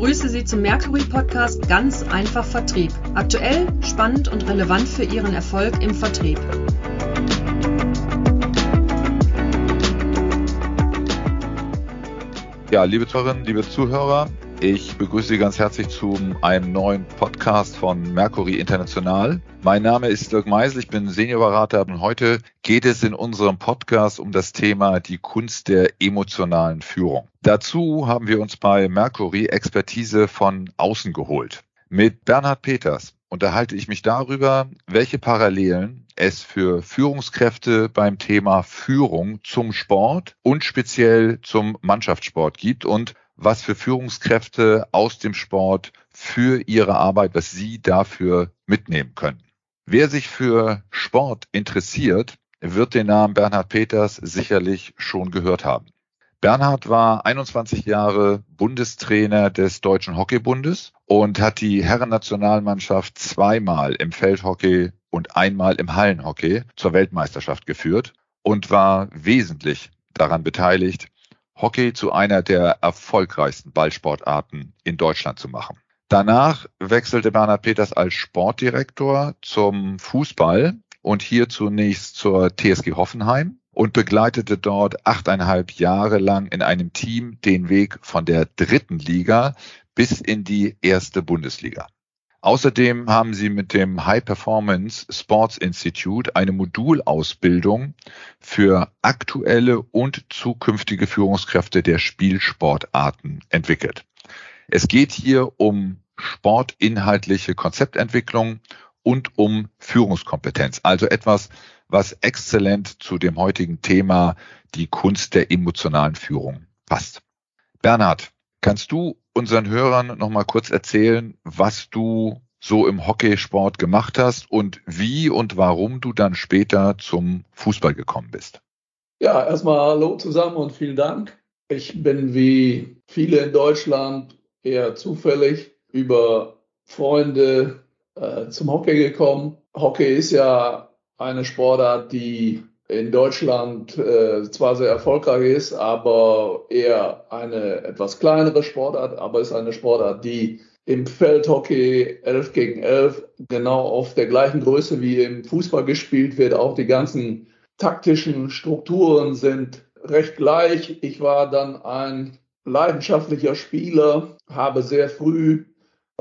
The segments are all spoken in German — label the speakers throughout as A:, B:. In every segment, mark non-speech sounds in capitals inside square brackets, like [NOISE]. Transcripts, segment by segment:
A: begrüße Sie zum Mercury Podcast Ganz einfach Vertrieb. Aktuell, spannend und relevant für Ihren Erfolg im Vertrieb.
B: Ja, liebe Zuhörerinnen, liebe Zuhörer, ich begrüße Sie ganz herzlich zu einem neuen Podcast von Mercury International. Mein Name ist Dirk Meisel, ich bin Seniorberater und heute geht es in unserem Podcast um das Thema die Kunst der emotionalen Führung. Dazu haben wir uns bei Mercury Expertise von außen geholt. Mit Bernhard Peters unterhalte ich mich darüber, welche Parallelen es für Führungskräfte beim Thema Führung zum Sport und speziell zum Mannschaftssport gibt und was für Führungskräfte aus dem Sport für ihre Arbeit, was sie dafür mitnehmen können. Wer sich für Sport interessiert, wird den Namen Bernhard Peters sicherlich schon gehört haben. Bernhard war 21 Jahre Bundestrainer des Deutschen Hockeybundes und hat die Herrennationalmannschaft zweimal im Feldhockey und einmal im Hallenhockey zur Weltmeisterschaft geführt und war wesentlich daran beteiligt, Hockey zu einer der erfolgreichsten Ballsportarten in Deutschland zu machen. Danach wechselte Bernhard Peters als Sportdirektor zum Fußball und hier zunächst zur TSG Hoffenheim und begleitete dort achteinhalb Jahre lang in einem Team den Weg von der dritten Liga bis in die erste Bundesliga. Außerdem haben sie mit dem High Performance Sports Institute eine Modulausbildung für aktuelle und zukünftige Führungskräfte der Spielsportarten entwickelt. Es geht hier um sportinhaltliche Konzeptentwicklung und um Führungskompetenz, also etwas, was exzellent zu dem heutigen Thema die Kunst der emotionalen Führung passt. Bernhard, kannst du unseren Hörern noch mal kurz erzählen, was du so im Hockeysport gemacht hast und wie und warum du dann später zum Fußball gekommen bist.
C: Ja, erstmal hallo zusammen und vielen Dank. Ich bin wie viele in Deutschland eher zufällig über Freunde äh, zum Hockey gekommen. Hockey ist ja eine Sportart, die in Deutschland äh, zwar sehr erfolgreich ist, aber eher eine etwas kleinere Sportart, aber ist eine Sportart, die im Feldhockey 11 gegen 11 genau auf der gleichen Größe wie im Fußball gespielt wird. Auch die ganzen taktischen Strukturen sind recht gleich. Ich war dann ein leidenschaftlicher Spieler, habe sehr früh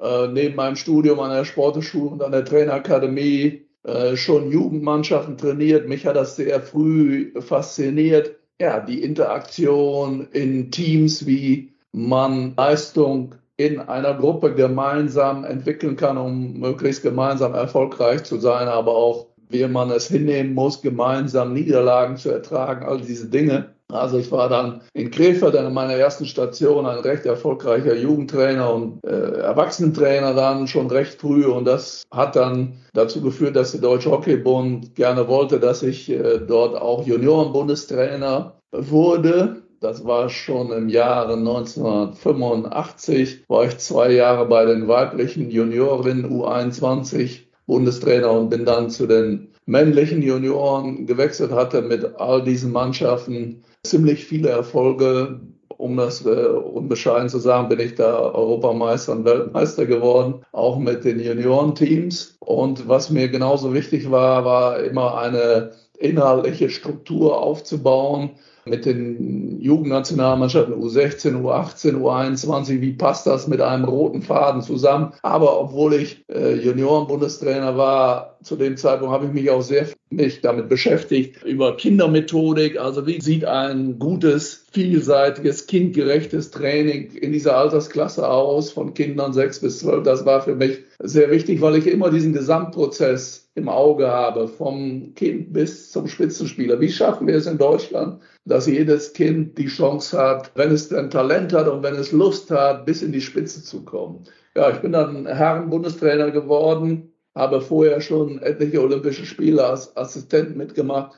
C: äh, neben meinem Studium an der Sporteschule und an der Trainerakademie äh, schon Jugendmannschaften trainiert. Mich hat das sehr früh fasziniert. Ja, die Interaktion in Teams, wie man Leistung in einer Gruppe gemeinsam entwickeln kann, um möglichst gemeinsam erfolgreich zu sein, aber auch wie man es hinnehmen muss, gemeinsam Niederlagen zu ertragen, all diese Dinge. Also ich war dann in Krefeld in meiner ersten Station ein recht erfolgreicher Jugendtrainer und äh, Erwachsenentrainer dann schon recht früh und das hat dann dazu geführt, dass der Deutsche Hockeybund gerne wollte, dass ich äh, dort auch Juniorenbundestrainer wurde. Das war schon im Jahre 1985, war ich zwei Jahre bei den weiblichen Juniorinnen U21 Bundestrainer und bin dann zu den männlichen Junioren gewechselt, hatte mit all diesen Mannschaften ziemlich viele Erfolge. Um das äh, unbescheiden zu sagen, bin ich da Europameister und Weltmeister geworden, auch mit den Juniorenteams. Und was mir genauso wichtig war, war immer eine inhaltliche Struktur aufzubauen, mit den Jugendnationalmannschaften U16, U18, U21, wie passt das mit einem roten Faden zusammen? Aber obwohl ich äh, Junioren-Bundestrainer war, zu dem Zeitpunkt habe ich mich auch sehr mich damit beschäftigt, über Kindermethodik, also wie sieht ein gutes, vielseitiges, kindgerechtes Training in dieser Altersklasse aus, von Kindern sechs bis zwölf. Das war für mich sehr wichtig, weil ich immer diesen Gesamtprozess im Auge habe, vom Kind bis zum Spitzenspieler. Wie schaffen wir es in Deutschland, dass jedes Kind die Chance hat, wenn es denn Talent hat und wenn es Lust hat, bis in die Spitze zu kommen? Ja, ich bin dann Herren-Bundestrainer geworden, habe vorher schon etliche Olympische Spiele als Assistent mitgemacht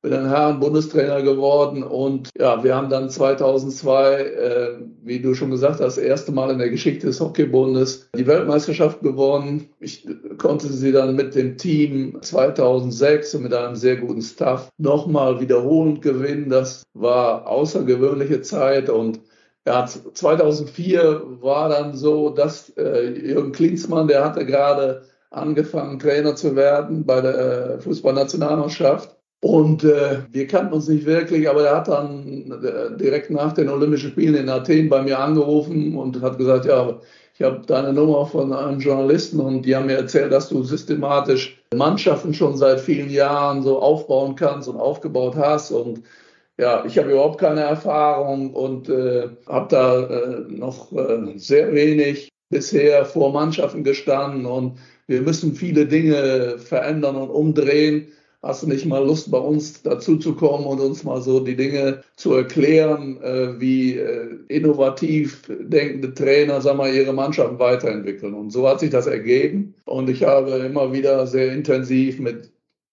C: bin dann Herren-Bundestrainer geworden und ja, wir haben dann 2002, äh, wie du schon gesagt hast, das erste Mal in der Geschichte des Hockeybundes die Weltmeisterschaft gewonnen. Ich konnte sie dann mit dem Team 2006 und mit einem sehr guten Staff nochmal wiederholend gewinnen. Das war außergewöhnliche Zeit und ja, 2004 war dann so, dass äh, Jürgen Klinsmann, der hatte gerade angefangen, Trainer zu werden bei der äh, Fußballnationalmannschaft. Und äh, wir kannten uns nicht wirklich, aber er hat dann äh, direkt nach den Olympischen Spielen in Athen bei mir angerufen und hat gesagt, ja, ich habe deine Nummer von einem Journalisten und die haben mir erzählt, dass du systematisch Mannschaften schon seit vielen Jahren so aufbauen kannst und aufgebaut hast. Und ja, ich habe überhaupt keine Erfahrung und äh, habe da äh, noch äh, sehr wenig bisher vor Mannschaften gestanden und wir müssen viele Dinge verändern und umdrehen. Hast du nicht mal Lust, bei uns dazuzukommen und uns mal so die Dinge zu erklären, äh, wie äh, innovativ denkende Trainer, sag mal, ihre Mannschaften weiterentwickeln? Und so hat sich das ergeben. Und ich habe immer wieder sehr intensiv mit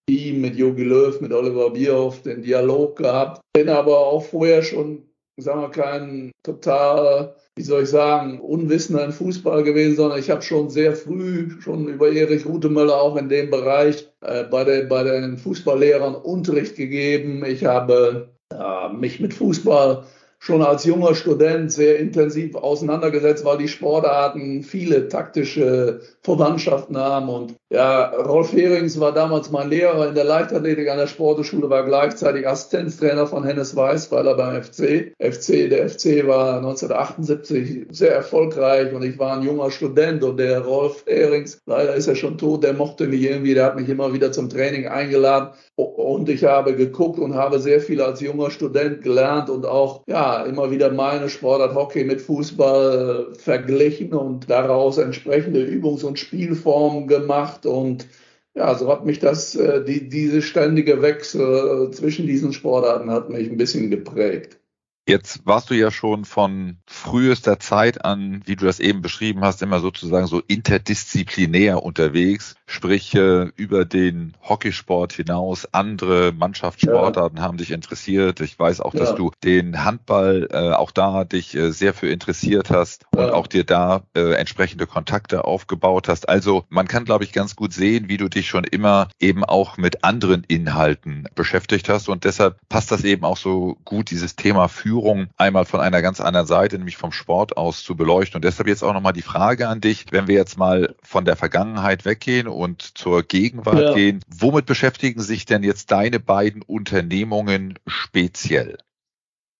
C: ihm, mit Jogi Löw, mit Oliver Bierhoff den Dialog gehabt. Bin aber auch vorher schon, sagen wir, kein total wie soll ich sagen, unwissender im Fußball gewesen, sondern ich habe schon sehr früh, schon über Erich Rutemöller auch in dem Bereich äh, bei, den, bei den Fußballlehrern Unterricht gegeben. Ich habe äh, mich mit Fußball schon als junger Student sehr intensiv auseinandergesetzt, weil die Sportarten viele taktische Verwandtschaften haben. Und ja, Rolf Herings war damals mein Lehrer in der Leichtathletik an der Sporteschule, war gleichzeitig Assistenztrainer von Hennes Weißweiler beim FC. FC, der FC war 1978 sehr erfolgreich und ich war ein junger Student und der Rolf Herings, leider ist er schon tot, der mochte mich irgendwie, der hat mich immer wieder zum Training eingeladen und ich habe geguckt und habe sehr viel als junger Student gelernt und auch, ja, immer wieder meine Sportart Hockey mit Fußball verglichen und daraus entsprechende Übungs- und Spielformen gemacht und ja, so hat mich das, äh, die, diese ständige Wechsel zwischen diesen Sportarten hat mich ein bisschen geprägt.
B: Jetzt warst du ja schon von frühester Zeit an, wie du das eben beschrieben hast, immer sozusagen so interdisziplinär unterwegs, sprich über den Hockeysport hinaus. Andere Mannschaftssportarten ja. haben dich interessiert. Ich weiß auch, dass ja. du den Handball äh, auch da dich äh, sehr für interessiert hast ja. und auch dir da äh, entsprechende Kontakte aufgebaut hast. Also man kann, glaube ich, ganz gut sehen, wie du dich schon immer eben auch mit anderen Inhalten beschäftigt hast und deshalb passt das eben auch so gut, dieses Thema Führung einmal von einer ganz anderen Seite, nämlich vom Sport aus zu beleuchten. Und deshalb jetzt auch nochmal die Frage an dich, wenn wir jetzt mal von der Vergangenheit weggehen und zur Gegenwart ja. gehen, womit beschäftigen sich denn jetzt deine beiden Unternehmungen speziell?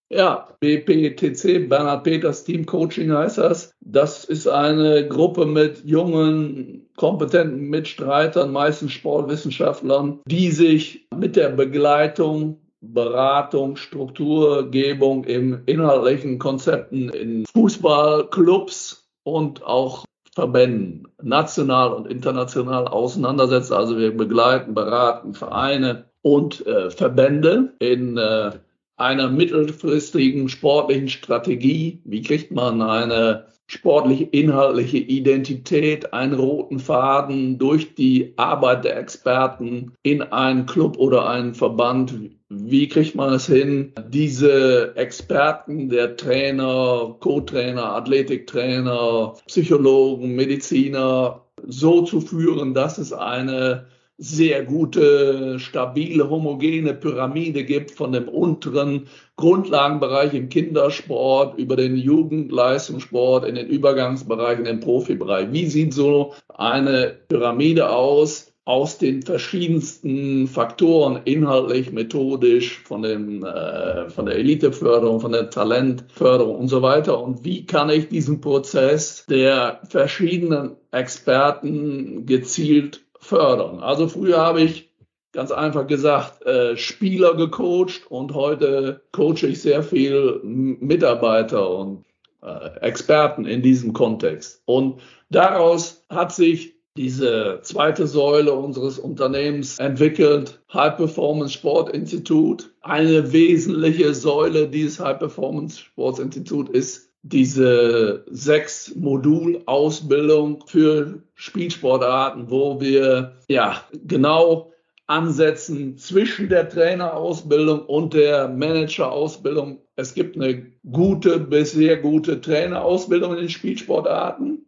C: Ja, BPTC, Bernhard Peters Team Coaching heißt das. Das ist eine Gruppe mit jungen, kompetenten Mitstreitern, meistens Sportwissenschaftlern, die sich mit der Begleitung Beratung, Strukturgebung im inhaltlichen Konzepten in Fußballclubs und auch Verbänden, national und international auseinandersetzt. Also wir begleiten, beraten Vereine und äh, Verbände in äh, einer mittelfristigen sportlichen Strategie. Wie kriegt man eine sportliche, inhaltliche Identität, einen roten Faden durch die Arbeit der Experten in einen Club oder einen Verband. Wie kriegt man es hin, diese Experten, der Trainer, Co-Trainer, Athletiktrainer, Psychologen, Mediziner so zu führen, dass es eine sehr gute, stabile, homogene Pyramide gibt von dem unteren Grundlagenbereich im Kindersport über den Jugendleistungssport in den Übergangsbereich, in den Profibereich. Wie sieht so eine Pyramide aus? aus den verschiedensten Faktoren, inhaltlich, methodisch, von, dem, äh, von der Eliteförderung, von der Talentförderung und so weiter. Und wie kann ich diesen Prozess der verschiedenen Experten gezielt fördern. Also früher habe ich ganz einfach gesagt äh, Spieler gecoacht und heute coache ich sehr viel Mitarbeiter und äh, Experten in diesem Kontext. Und daraus hat sich diese zweite Säule unseres Unternehmens entwickelt, High Performance Sport Institut. Eine wesentliche Säule dieses High Performance Sports Institut ist diese sechs Modul-Ausbildung für Spielsportarten, wo wir ja genau ansetzen zwischen der Trainerausbildung und der Managerausbildung. Es gibt eine gute bis sehr gute Trainerausbildung in den Spielsportarten,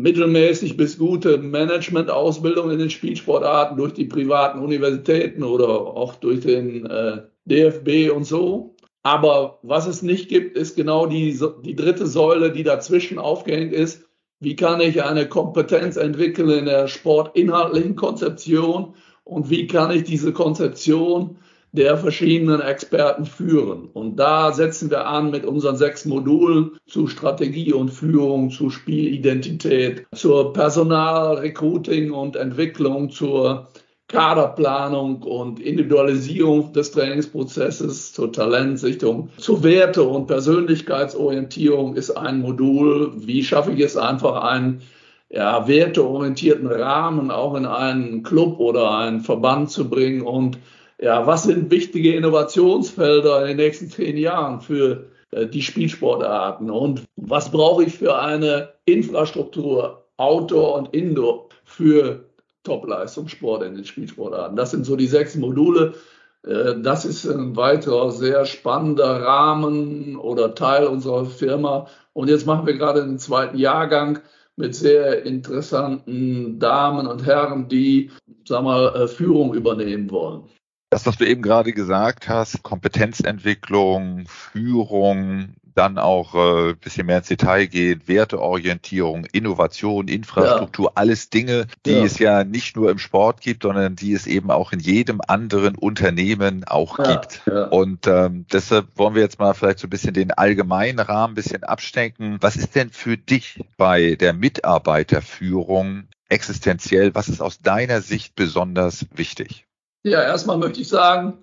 C: mittelmäßig bis gute Managementausbildung in den Spielsportarten durch die privaten Universitäten oder auch durch den äh, DFB und so. Aber was es nicht gibt, ist genau die, die dritte Säule, die dazwischen aufgehängt ist. Wie kann ich eine Kompetenz entwickeln in der sportinhaltlichen Konzeption und wie kann ich diese Konzeption der verschiedenen Experten führen. Und da setzen wir an mit unseren sechs Modulen zu Strategie und Führung, zu Spielidentität, zur Personalrecruiting und Entwicklung, zur Kaderplanung und Individualisierung des Trainingsprozesses, zur Talentsichtung, zur Werte- und Persönlichkeitsorientierung ist ein Modul. Wie schaffe ich es einfach, einen ja, werteorientierten Rahmen auch in einen Club oder einen Verband zu bringen und ja, was sind wichtige Innovationsfelder in den nächsten zehn Jahren für äh, die Spielsportarten und was brauche ich für eine Infrastruktur, Outdoor und Indoor für Top-Leistungssport in den Spielsportarten. Das sind so die sechs Module. Äh, das ist ein weiterer sehr spannender Rahmen oder Teil unserer Firma. Und jetzt machen wir gerade den zweiten Jahrgang mit sehr interessanten Damen und Herren, die, sag mal, äh, Führung übernehmen wollen.
B: Das, was du eben gerade gesagt hast, Kompetenzentwicklung, Führung, dann auch äh, bisschen mehr ins Detail geht, Werteorientierung, Innovation, Infrastruktur, ja. alles Dinge, die ja. es ja nicht nur im Sport gibt, sondern die es eben auch in jedem anderen Unternehmen auch ja. gibt. Und ähm, deshalb wollen wir jetzt mal vielleicht so ein bisschen den allgemeinen Rahmen ein bisschen abstecken. Was ist denn für dich bei der Mitarbeiterführung existenziell? Was ist aus deiner Sicht besonders wichtig?
C: Ja, erstmal möchte ich sagen,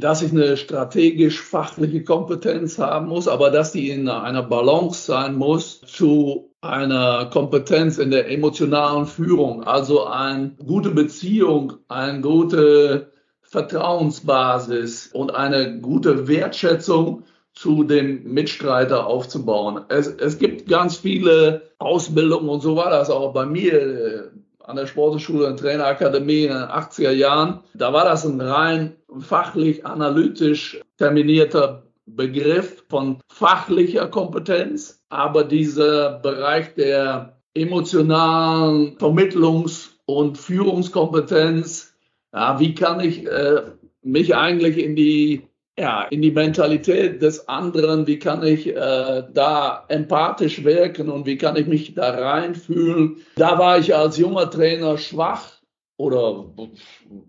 C: dass ich eine strategisch-fachliche Kompetenz haben muss, aber dass die in einer Balance sein muss zu einer Kompetenz in der emotionalen Führung, also eine gute Beziehung, eine gute Vertrauensbasis und eine gute Wertschätzung zu dem Mitstreiter aufzubauen. Es, es gibt ganz viele Ausbildungen und so war das auch bei mir an der Sportschule und Trainerakademie in den 80er Jahren. Da war das ein rein fachlich analytisch terminierter Begriff von fachlicher Kompetenz, aber dieser Bereich der emotionalen Vermittlungs- und Führungskompetenz, ja, wie kann ich äh, mich eigentlich in die ja, in die Mentalität des anderen, wie kann ich äh, da empathisch wirken und wie kann ich mich da reinfühlen. Da war ich als junger Trainer schwach oder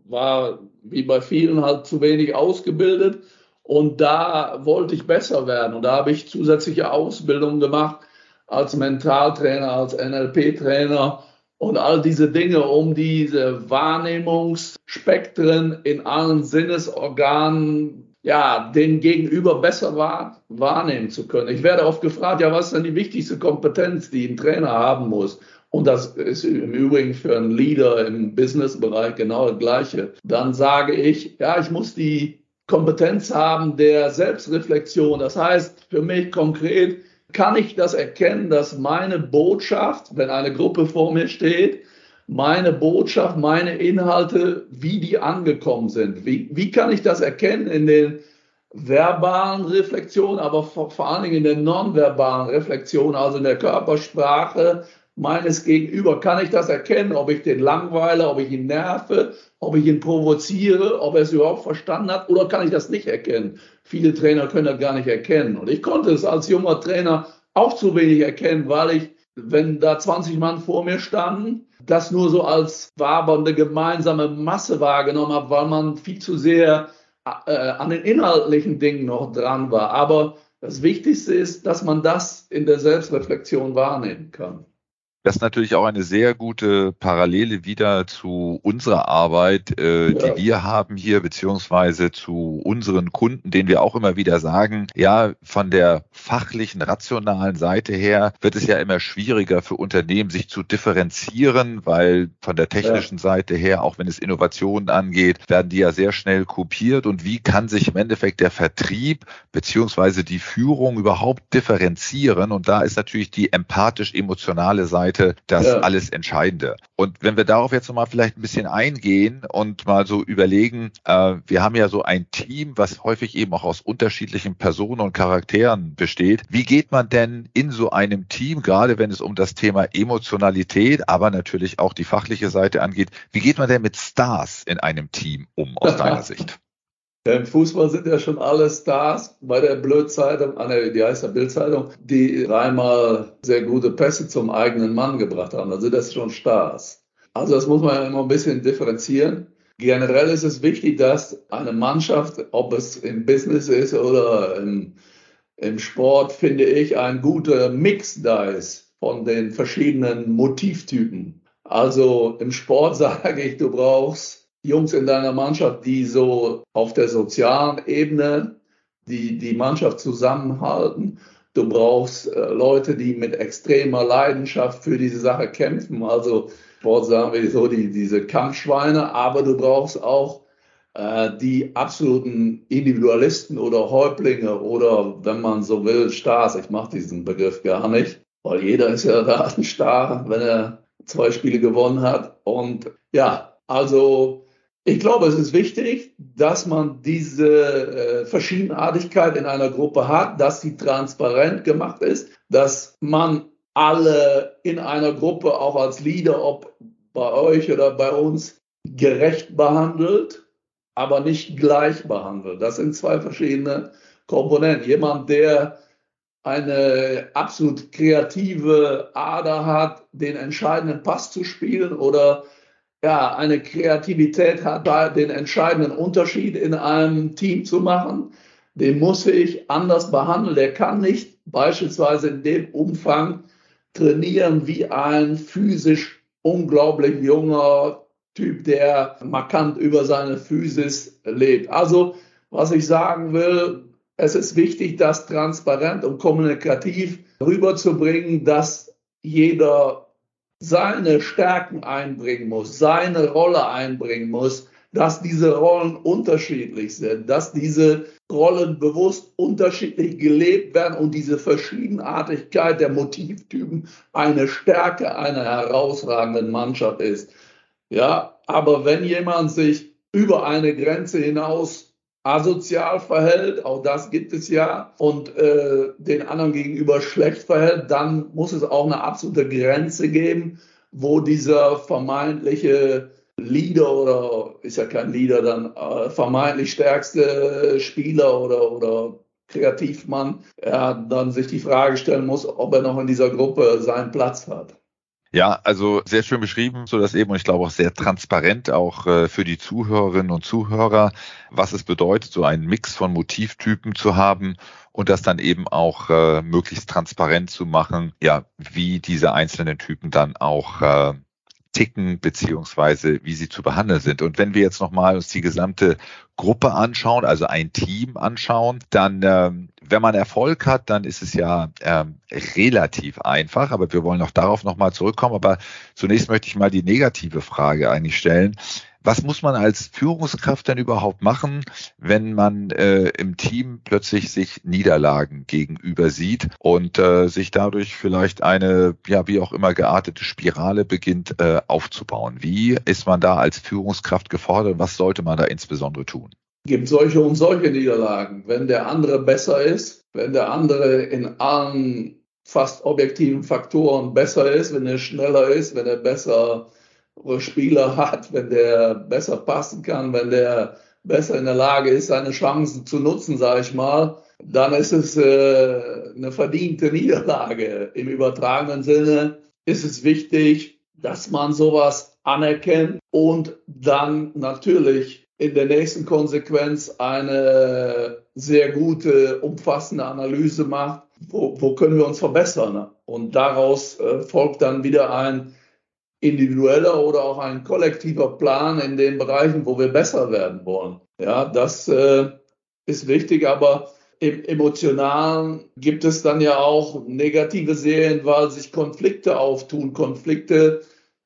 C: war wie bei vielen halt zu wenig ausgebildet und da wollte ich besser werden und da habe ich zusätzliche Ausbildung gemacht als Mentaltrainer, als NLP-Trainer und all diese Dinge, um diese Wahrnehmungsspektren in allen Sinnesorganen ja, den Gegenüber besser wahr, wahrnehmen zu können. Ich werde oft gefragt, ja, was ist denn die wichtigste Kompetenz, die ein Trainer haben muss? Und das ist im Übrigen für einen Leader im Businessbereich genau das Gleiche. Dann sage ich, ja, ich muss die Kompetenz haben der Selbstreflexion. Das heißt für mich konkret, kann ich das erkennen, dass meine Botschaft, wenn eine Gruppe vor mir steht, meine Botschaft, meine Inhalte, wie die angekommen sind. Wie, wie kann ich das erkennen in den verbalen Reflexionen, aber vor, vor allen Dingen in den nonverbalen Reflexionen, also in der Körpersprache meines Gegenüber. Kann ich das erkennen, ob ich den langweile, ob ich ihn nerve, ob ich ihn provoziere, ob er es überhaupt verstanden hat oder kann ich das nicht erkennen? Viele Trainer können das gar nicht erkennen. Und ich konnte es als junger Trainer auch zu wenig erkennen, weil ich, wenn da 20 Mann vor mir standen, das nur so als wabernde gemeinsame Masse wahrgenommen habe, weil man viel zu sehr äh, an den inhaltlichen Dingen noch dran war. Aber das Wichtigste ist, dass man das in der Selbstreflexion wahrnehmen kann.
B: Das ist natürlich auch eine sehr gute Parallele wieder zu unserer Arbeit, äh, ja. die wir haben hier, beziehungsweise zu unseren Kunden, denen wir auch immer wieder sagen, ja, von der fachlichen, rationalen Seite her wird es ja immer schwieriger für Unternehmen, sich zu differenzieren, weil von der technischen ja. Seite her, auch wenn es Innovationen angeht, werden die ja sehr schnell kopiert. Und wie kann sich im Endeffekt der Vertrieb beziehungsweise die Führung überhaupt differenzieren? Und da ist natürlich die empathisch-emotionale Seite Seite das ja. alles Entscheidende. Und wenn wir darauf jetzt nochmal vielleicht ein bisschen eingehen und mal so überlegen, äh, wir haben ja so ein Team, was häufig eben auch aus unterschiedlichen Personen und Charakteren besteht. Wie geht man denn in so einem Team, gerade wenn es um das Thema Emotionalität, aber natürlich auch die fachliche Seite angeht, wie geht man denn mit Stars in einem Team um aus [LAUGHS] deiner Sicht?
C: Im Fußball sind ja schon alle Stars bei der Blödzeitung, die heißt ja Bildzeitung, die dreimal sehr gute Pässe zum eigenen Mann gebracht haben. Also das schon Stars. Also das muss man ja immer ein bisschen differenzieren. Generell ist es wichtig, dass eine Mannschaft, ob es im Business ist oder im, im Sport, finde ich, ein guter Mix da ist von den verschiedenen Motivtypen. Also im Sport [LAUGHS] sage ich, du brauchst Jungs in deiner Mannschaft, die so auf der sozialen Ebene die, die Mannschaft zusammenhalten. Du brauchst äh, Leute, die mit extremer Leidenschaft für diese Sache kämpfen. Also Sport sagen wir so, die, diese Kampfschweine, aber du brauchst auch äh, die absoluten Individualisten oder Häuptlinge oder wenn man so will, Stars. Ich mache diesen Begriff gar nicht, weil jeder ist ja da ein Star, wenn er zwei Spiele gewonnen hat. Und ja, also ich glaube, es ist wichtig, dass man diese äh, Verschiedenartigkeit in einer Gruppe hat, dass sie transparent gemacht ist, dass man alle in einer Gruppe auch als Leader, ob bei euch oder bei uns, gerecht behandelt, aber nicht gleich behandelt. Das sind zwei verschiedene Komponenten. Jemand, der eine absolut kreative Ader hat, den entscheidenden Pass zu spielen oder ja, eine Kreativität hat, da den entscheidenden Unterschied in einem Team zu machen, den muss ich anders behandeln. Der kann nicht beispielsweise in dem Umfang trainieren wie ein physisch unglaublich junger Typ, der markant über seine Physis lebt. Also, was ich sagen will, es ist wichtig, das transparent und kommunikativ rüberzubringen, dass jeder seine Stärken einbringen muss, seine Rolle einbringen muss, dass diese Rollen unterschiedlich sind, dass diese Rollen bewusst unterschiedlich gelebt werden und diese Verschiedenartigkeit der Motivtypen eine Stärke einer herausragenden Mannschaft ist. Ja, aber wenn jemand sich über eine Grenze hinaus asozial verhält, auch das gibt es ja, und äh, den anderen gegenüber schlecht verhält, dann muss es auch eine absolute Grenze geben, wo dieser vermeintliche Leader oder ist ja kein Leader, dann äh, vermeintlich stärkste Spieler oder, oder Kreativmann, ja, dann sich die Frage stellen muss, ob er noch in dieser Gruppe seinen Platz hat.
B: Ja, also sehr schön beschrieben, so das eben. Und ich glaube auch sehr transparent auch äh, für die Zuhörerinnen und Zuhörer, was es bedeutet, so einen Mix von Motivtypen zu haben und das dann eben auch äh, möglichst transparent zu machen, ja, wie diese einzelnen Typen dann auch äh, ticken, beziehungsweise wie sie zu behandeln sind. Und wenn wir jetzt nochmal uns die gesamte Gruppe anschauen, also ein Team anschauen, dann, ähm, wenn man Erfolg hat, dann ist es ja ähm, relativ einfach. Aber wir wollen auch darauf nochmal zurückkommen. Aber zunächst möchte ich mal die negative Frage eigentlich stellen. Was muss man als Führungskraft denn überhaupt machen, wenn man äh, im Team plötzlich sich Niederlagen gegenüber sieht und äh, sich dadurch vielleicht eine, ja, wie auch immer geartete Spirale beginnt äh, aufzubauen? Wie ist man da als Führungskraft gefordert? Was sollte man da insbesondere tun?
C: Es gibt solche und solche Niederlagen. Wenn der andere besser ist, wenn der andere in allen fast objektiven Faktoren besser ist, wenn er schneller ist, wenn er besser Spieler hat, wenn der besser passen kann, wenn der besser in der Lage ist, seine Chancen zu nutzen, sage ich mal, dann ist es äh, eine verdiente Niederlage. Im übertragenen Sinne ist es wichtig, dass man sowas anerkennt und dann natürlich in der nächsten Konsequenz eine sehr gute, umfassende Analyse macht, wo, wo können wir uns verbessern. Und daraus äh, folgt dann wieder ein individueller oder auch ein kollektiver Plan in den Bereichen, wo wir besser werden wollen. Ja, das äh, ist wichtig, aber im Emotionalen gibt es dann ja auch negative Serien, weil sich Konflikte auftun. Konflikte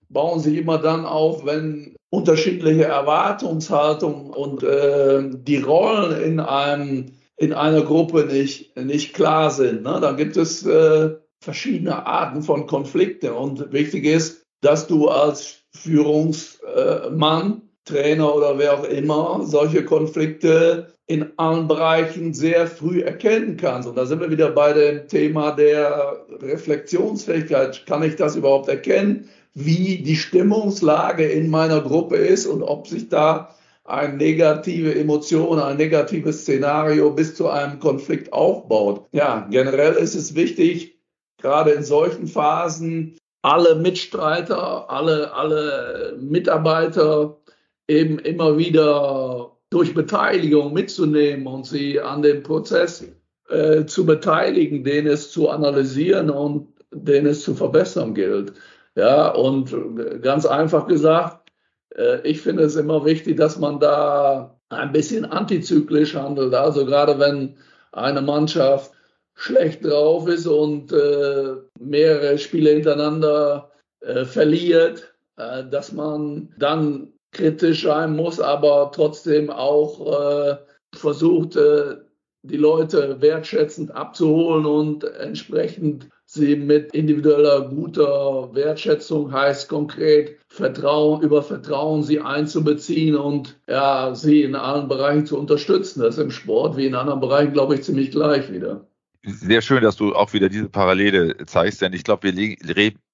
C: bauen sich immer dann auf, wenn unterschiedliche Erwartungshaltungen und äh, die Rollen in einem in einer Gruppe nicht, nicht klar sind. Ne? Dann gibt es äh, verschiedene Arten von Konflikten. Und wichtig ist, dass du als Führungsmann, Trainer oder wer auch immer solche Konflikte in allen Bereichen sehr früh erkennen kannst. Und da sind wir wieder bei dem Thema der Reflexionsfähigkeit. Kann ich das überhaupt erkennen, wie die Stimmungslage in meiner Gruppe ist und ob sich da eine negative Emotion, ein negatives Szenario bis zu einem Konflikt aufbaut. Ja, generell ist es wichtig, gerade in solchen Phasen alle Mitstreiter, alle, alle Mitarbeiter eben immer wieder durch Beteiligung mitzunehmen und sie an dem Prozess äh, zu beteiligen, den es zu analysieren und den es zu verbessern gilt. Ja, und ganz einfach gesagt, äh, ich finde es immer wichtig, dass man da ein bisschen antizyklisch handelt. Also gerade wenn eine Mannschaft schlecht drauf ist und äh, mehrere Spiele hintereinander äh, verliert, äh, dass man dann kritisch sein muss, aber trotzdem auch äh, versucht, äh, die Leute wertschätzend abzuholen und entsprechend sie mit individueller guter Wertschätzung heißt konkret Vertrauen, über Vertrauen sie einzubeziehen und ja, sie in allen Bereichen zu unterstützen. Das ist im Sport wie in anderen Bereichen, glaube ich, ziemlich gleich wieder.
B: Sehr schön, dass du auch wieder diese Parallele zeigst, denn ich glaube, wir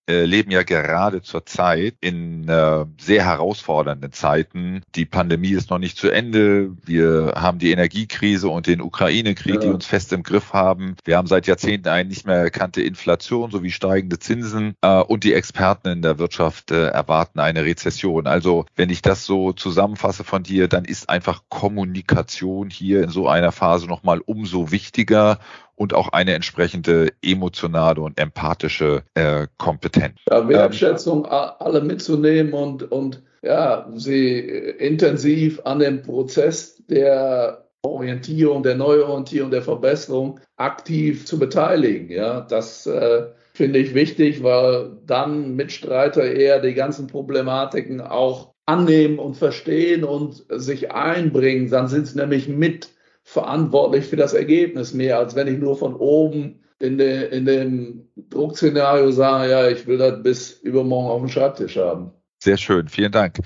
B: äh, leben ja gerade zur Zeit in äh, sehr herausfordernden Zeiten. Die Pandemie ist noch nicht zu Ende. Wir haben die Energiekrise und den Ukraine-Krieg, ja. die uns fest im Griff haben. Wir haben seit Jahrzehnten eine nicht mehr erkannte Inflation sowie steigende Zinsen äh, und die Experten in der Wirtschaft äh, erwarten eine Rezession. Also wenn ich das so zusammenfasse von dir, dann ist einfach Kommunikation hier in so einer Phase nochmal umso wichtiger und auch eine entsprechende emotionale und empathische äh, Kompetenz.
C: Ja, Wertschätzung ähm, alle mitzunehmen und, und ja, sie intensiv an dem Prozess der Orientierung, der Neuorientierung, der Verbesserung aktiv zu beteiligen. Ja, das äh, finde ich wichtig, weil dann Mitstreiter eher die ganzen Problematiken auch annehmen und verstehen und sich einbringen. Dann sind sie nämlich mit verantwortlich für das Ergebnis mehr, als wenn ich nur von oben in, de, in dem Druckszenario sage, ja, ich will das bis übermorgen auf dem Schreibtisch haben.
B: Sehr schön, vielen Dank.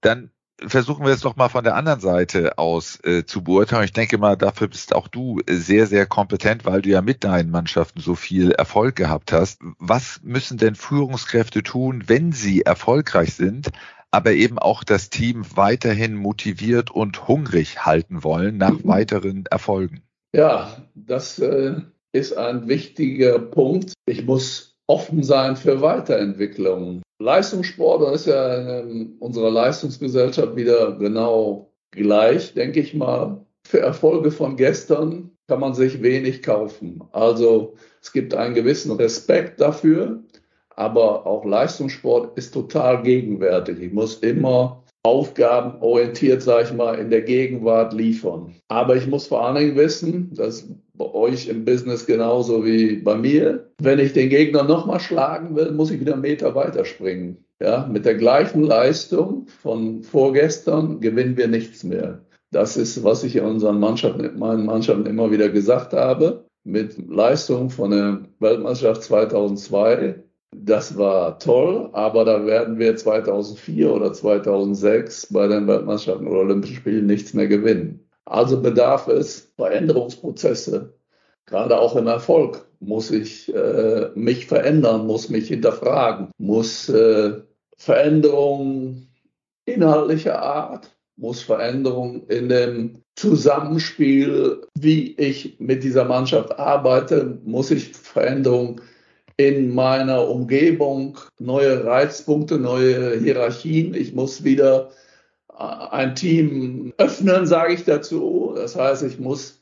B: Dann versuchen wir es doch mal von der anderen Seite aus äh, zu beurteilen. Ich denke mal, dafür bist auch du sehr, sehr kompetent, weil du ja mit deinen Mannschaften so viel Erfolg gehabt hast. Was müssen denn Führungskräfte tun, wenn sie erfolgreich sind, aber eben auch das Team weiterhin motiviert und hungrig halten wollen nach mhm. weiteren Erfolgen.
C: Ja, das äh, ist ein wichtiger Punkt. Ich muss offen sein für Weiterentwicklung. Leistungssport ist ja in unserer Leistungsgesellschaft wieder genau gleich, denke ich mal. Für Erfolge von gestern kann man sich wenig kaufen. Also es gibt einen gewissen Respekt dafür aber auch Leistungssport ist total gegenwärtig. Ich muss immer aufgabenorientiert, sage ich mal, in der Gegenwart liefern. Aber ich muss vor allen Dingen wissen, dass bei euch im Business genauso wie bei mir, wenn ich den Gegner nochmal schlagen will, muss ich wieder einen Meter weiterspringen. Ja, mit der gleichen Leistung von vorgestern gewinnen wir nichts mehr. Das ist, was ich in unseren Mannschaften, meinen Mannschaften immer wieder gesagt habe. Mit Leistung von der Weltmeisterschaft 2002 das war toll, aber da werden wir 2004 oder 2006 bei den Weltmeisterschaften oder Olympischen Spielen nichts mehr gewinnen. Also bedarf es Veränderungsprozesse. Gerade auch im Erfolg muss ich äh, mich verändern, muss mich hinterfragen, muss äh, Veränderungen inhaltlicher Art, muss Veränderungen in dem Zusammenspiel, wie ich mit dieser Mannschaft arbeite, muss ich Veränderungen in meiner Umgebung neue Reizpunkte, neue Hierarchien. Ich muss wieder äh, ein Team öffnen, sage ich dazu. Das heißt, ich muss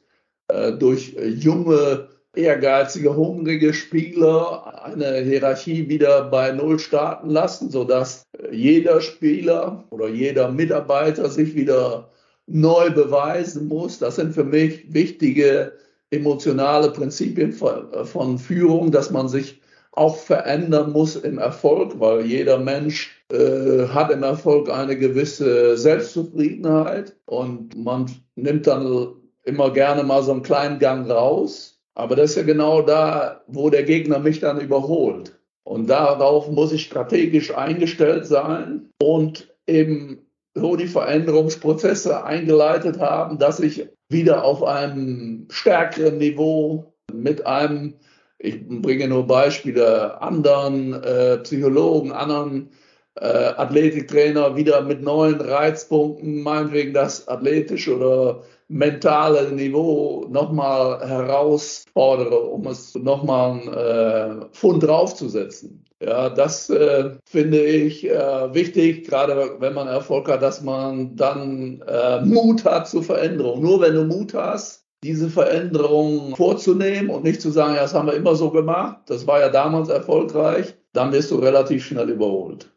C: äh, durch junge, ehrgeizige, hungrige Spieler eine Hierarchie wieder bei Null starten lassen, sodass jeder Spieler oder jeder Mitarbeiter sich wieder neu beweisen muss. Das sind für mich wichtige emotionale Prinzipien von, von Führung, dass man sich auch verändern muss im Erfolg, weil jeder Mensch äh, hat im Erfolg eine gewisse Selbstzufriedenheit und man nimmt dann immer gerne mal so einen kleinen Gang raus. Aber das ist ja genau da, wo der Gegner mich dann überholt. Und darauf muss ich strategisch eingestellt sein und eben so die Veränderungsprozesse eingeleitet haben, dass ich wieder auf einem stärkeren Niveau mit einem ich bringe nur Beispiele anderen äh, Psychologen, anderen äh, Athletiktrainer wieder mit neuen Reizpunkten, meinetwegen das athletische oder mentale Niveau nochmal herausfordere, um es nochmal einen äh, Pfund draufzusetzen. Ja, das äh, finde ich äh, wichtig, gerade wenn man Erfolg hat, dass man dann äh, Mut hat zur Veränderung. Nur wenn du Mut hast, diese Veränderung vorzunehmen und nicht zu sagen, ja, das haben wir immer so gemacht, das war ja damals erfolgreich, dann wirst du relativ schnell überholt.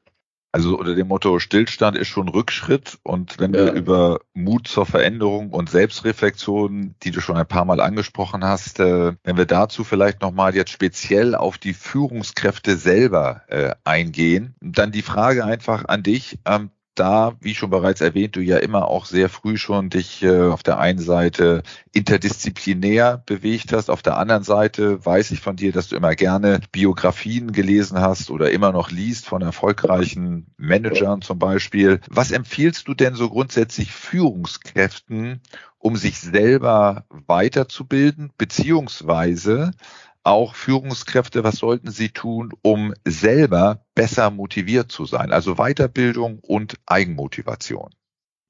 B: Also unter dem Motto Stillstand ist schon Rückschritt und wenn ja. wir über Mut zur Veränderung und Selbstreflexion, die du schon ein paar Mal angesprochen hast, äh, wenn wir dazu vielleicht nochmal jetzt speziell auf die Führungskräfte selber äh, eingehen, dann die Frage einfach an dich, ähm, da, wie schon bereits erwähnt, du ja immer auch sehr früh schon dich äh, auf der einen Seite interdisziplinär bewegt hast, auf der anderen Seite weiß ich von dir, dass du immer gerne Biografien gelesen hast oder immer noch liest von erfolgreichen Managern zum Beispiel. Was empfiehlst du denn so grundsätzlich Führungskräften, um sich selber weiterzubilden, beziehungsweise auch Führungskräfte, was sollten sie tun, um selber besser motiviert zu sein? Also Weiterbildung und Eigenmotivation.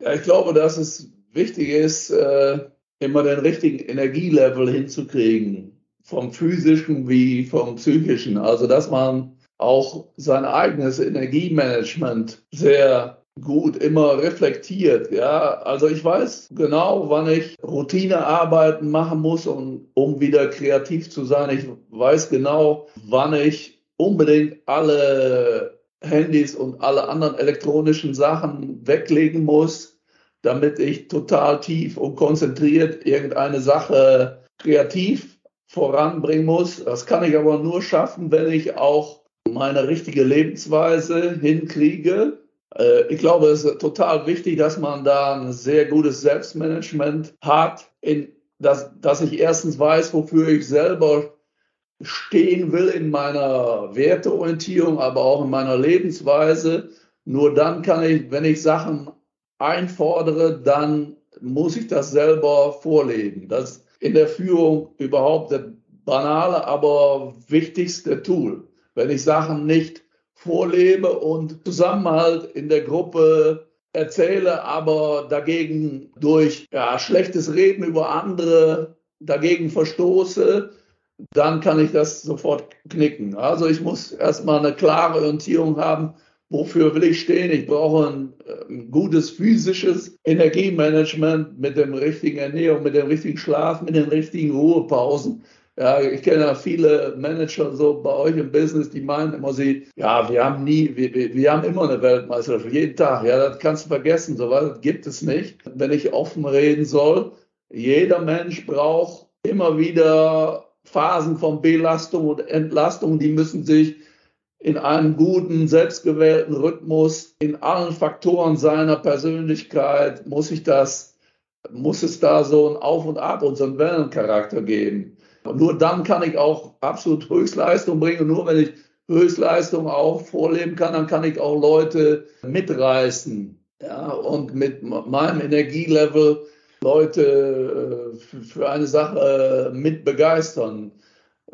C: Ja, ich glaube, dass es wichtig ist, äh, immer den richtigen Energielevel hinzukriegen, vom physischen wie vom psychischen. Also, dass man auch sein eigenes Energiemanagement sehr gut immer reflektiert. Ja, also ich weiß genau, wann ich Routinearbeiten machen muss, um, um wieder kreativ zu sein. Ich weiß genau, wann ich unbedingt alle Handys und alle anderen elektronischen Sachen weglegen muss, damit ich total tief und konzentriert irgendeine Sache kreativ voranbringen muss. Das kann ich aber nur schaffen, wenn ich auch meine richtige Lebensweise hinkriege ich glaube, es ist total wichtig, dass man da ein sehr gutes Selbstmanagement hat, in, dass, dass ich erstens weiß, wofür ich selber stehen will in meiner Werteorientierung, aber auch in meiner Lebensweise. Nur dann kann ich, wenn ich Sachen einfordere, dann muss ich das selber vorleben. Das ist in der Führung überhaupt das banale, aber wichtigste Tool. Wenn ich Sachen nicht vorlebe und Zusammenhalt in der Gruppe erzähle, aber dagegen durch ja, schlechtes Reden über andere dagegen verstoße, dann kann ich das sofort knicken. Also ich muss erstmal eine klare Orientierung haben, wofür will ich stehen. Ich brauche ein, ein gutes physisches Energiemanagement mit dem richtigen Ernährung, mit dem richtigen Schlaf, mit den richtigen Ruhepausen. Ja, ich kenne ja viele Manager so bei euch im Business, die meinen immer, sie, ja, wir haben nie, wir, wir haben immer eine Weltmeisterschaft, jeden Tag. Ja, das kannst du vergessen, so was gibt es nicht. Wenn ich offen reden soll, jeder Mensch braucht immer wieder Phasen von Belastung und Entlastung, die müssen sich in einem guten, selbstgewählten Rhythmus in allen Faktoren seiner Persönlichkeit muss ich das, muss es da so ein Auf und Ab und so einen Wellencharakter geben. Nur dann kann ich auch absolut Höchstleistung bringen. Und nur wenn ich Höchstleistung auch vorleben kann, dann kann ich auch Leute mitreißen. Ja, und mit meinem Energielevel Leute äh, für eine Sache mit begeistern.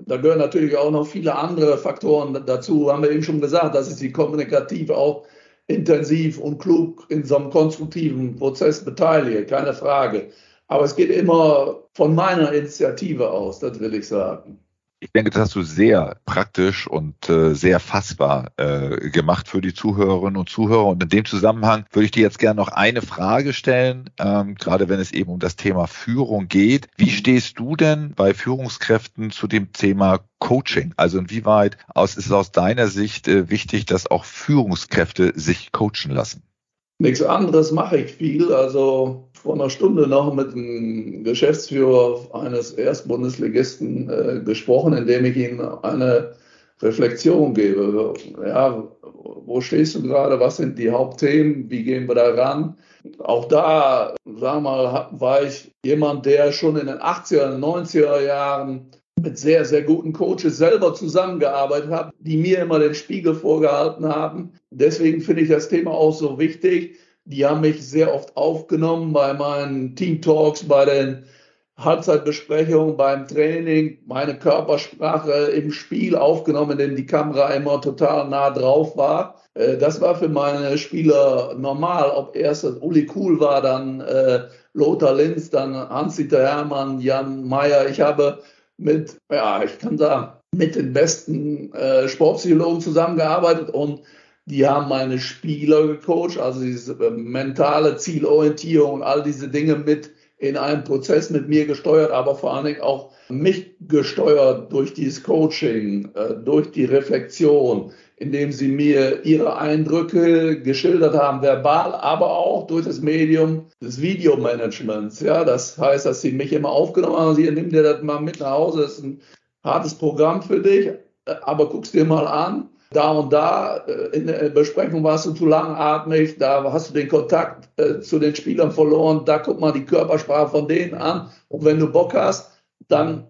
C: Da gehören natürlich auch noch viele andere Faktoren dazu, haben wir eben schon gesagt, dass ich sie kommunikativ auch intensiv und klug in so einem konstruktiven Prozess beteilige, keine Frage. Aber es geht immer von meiner Initiative aus, das will ich sagen.
B: Ich denke, das hast du sehr praktisch und äh, sehr fassbar äh, gemacht für die Zuhörerinnen und Zuhörer. Und in dem Zusammenhang würde ich dir jetzt gerne noch eine Frage stellen, ähm, gerade wenn es eben um das Thema Führung geht. Wie stehst du denn bei Führungskräften zu dem Thema Coaching? Also inwieweit aus, ist es aus deiner Sicht äh, wichtig, dass auch Führungskräfte sich coachen lassen?
C: Nichts anderes mache ich viel. Also vor einer Stunde noch mit dem Geschäftsführer eines Erstbundesligisten äh, gesprochen, indem ich ihm eine Reflexion gebe. Ja, wo stehst du gerade? Was sind die Hauptthemen? Wie gehen wir da ran? Auch da, sag mal, war ich jemand, der schon in den 80er, 90er Jahren mit sehr, sehr guten Coaches selber zusammengearbeitet hat, die mir immer den Spiegel vorgehalten haben. Deswegen finde ich das Thema auch so wichtig. Die haben mich sehr oft aufgenommen bei meinen Team Talks, bei den Halbzeitbesprechung beim Training, meine Körpersprache im Spiel aufgenommen, denn die Kamera immer total nah drauf war. Äh, das war für meine Spieler normal. Ob erst Uli Kuhl war, dann äh, Lothar Linz, dann Hans-Dieter Hermann, Jan Meyer. Ich habe mit, ja, ich kann sagen, mit den besten äh, Sportpsychologen zusammengearbeitet und die haben meine Spieler gecoacht, also diese äh, mentale Zielorientierung und all diese Dinge mit in einem Prozess mit mir gesteuert, aber vor allen Dingen auch mich gesteuert durch dieses Coaching, äh, durch die Reflexion, indem sie mir ihre Eindrücke geschildert haben, verbal, aber auch durch das Medium des Videomanagements. Ja, das heißt, dass sie mich immer aufgenommen haben, sie nimm dir das mal mit nach Hause, das ist ein hartes Programm für dich, äh, aber guck's dir mal an. Da und da äh, in der Besprechung warst du zu langatmig, da hast du den Kontakt äh, zu den Spielern verloren, da guck mal die Körpersprache von denen an. Und wenn du Bock hast, dann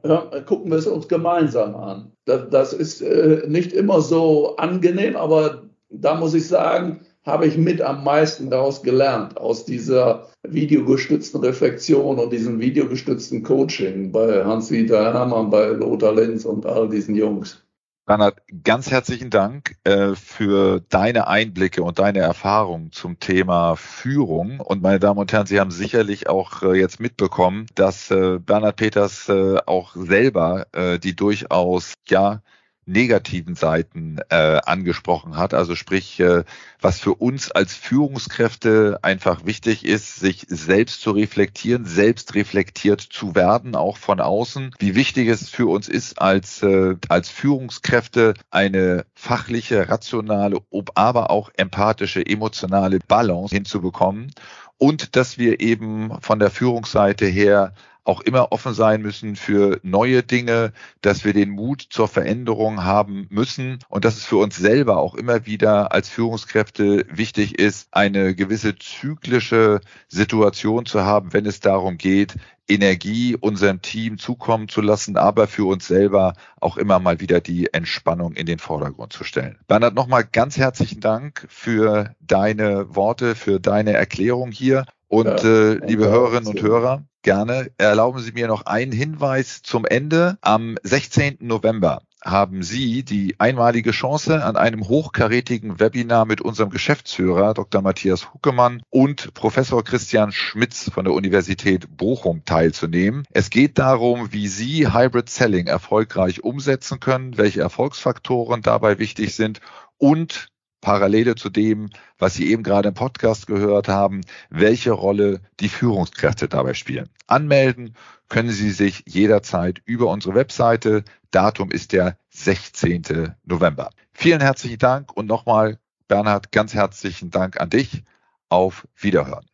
C: gucken wir es uns gemeinsam an. Das, das ist nicht immer so angenehm, aber da muss ich sagen, habe ich mit am meisten daraus gelernt, aus dieser videogestützten Reflexion und diesem videogestützten Coaching bei Hans-Dieter Hermann, bei Lothar Lenz und all diesen Jungs.
B: Bernhard, ganz herzlichen Dank äh, für deine Einblicke und deine Erfahrungen zum Thema Führung. Und meine Damen und Herren, Sie haben sicherlich auch äh, jetzt mitbekommen, dass äh, Bernhard Peters äh, auch selber äh, die durchaus ja negativen Seiten äh, angesprochen hat. Also sprich, äh, was für uns als Führungskräfte einfach wichtig ist, sich selbst zu reflektieren, selbst reflektiert zu werden, auch von außen. Wie wichtig es für uns ist, als, äh, als Führungskräfte eine fachliche, rationale, aber auch empathische, emotionale Balance hinzubekommen und dass wir eben von der Führungsseite her auch immer offen sein müssen für neue Dinge, dass wir den Mut zur Veränderung haben müssen und dass es für uns selber auch immer wieder als Führungskräfte wichtig ist, eine gewisse zyklische Situation zu haben, wenn es darum geht, Energie unserem Team zukommen zu lassen, aber für uns selber auch immer mal wieder die Entspannung in den Vordergrund zu stellen. Bernhard, nochmal ganz herzlichen Dank für deine Worte, für deine Erklärung hier. Und ja, äh, liebe Hörerinnen und Hörer, gerne erlauben Sie mir noch einen Hinweis zum Ende. Am 16. November haben Sie die einmalige Chance, an einem hochkarätigen Webinar mit unserem Geschäftsführer Dr. Matthias Huckemann und Professor Christian Schmitz von der Universität Bochum teilzunehmen. Es geht darum, wie Sie Hybrid Selling erfolgreich umsetzen können, welche Erfolgsfaktoren dabei wichtig sind und Parallele zu dem, was Sie eben gerade im Podcast gehört haben, welche Rolle die Führungskräfte dabei spielen. Anmelden können Sie sich jederzeit über unsere Webseite. Datum ist der 16. November. Vielen herzlichen Dank und nochmal, Bernhard, ganz herzlichen Dank an dich. Auf Wiederhören.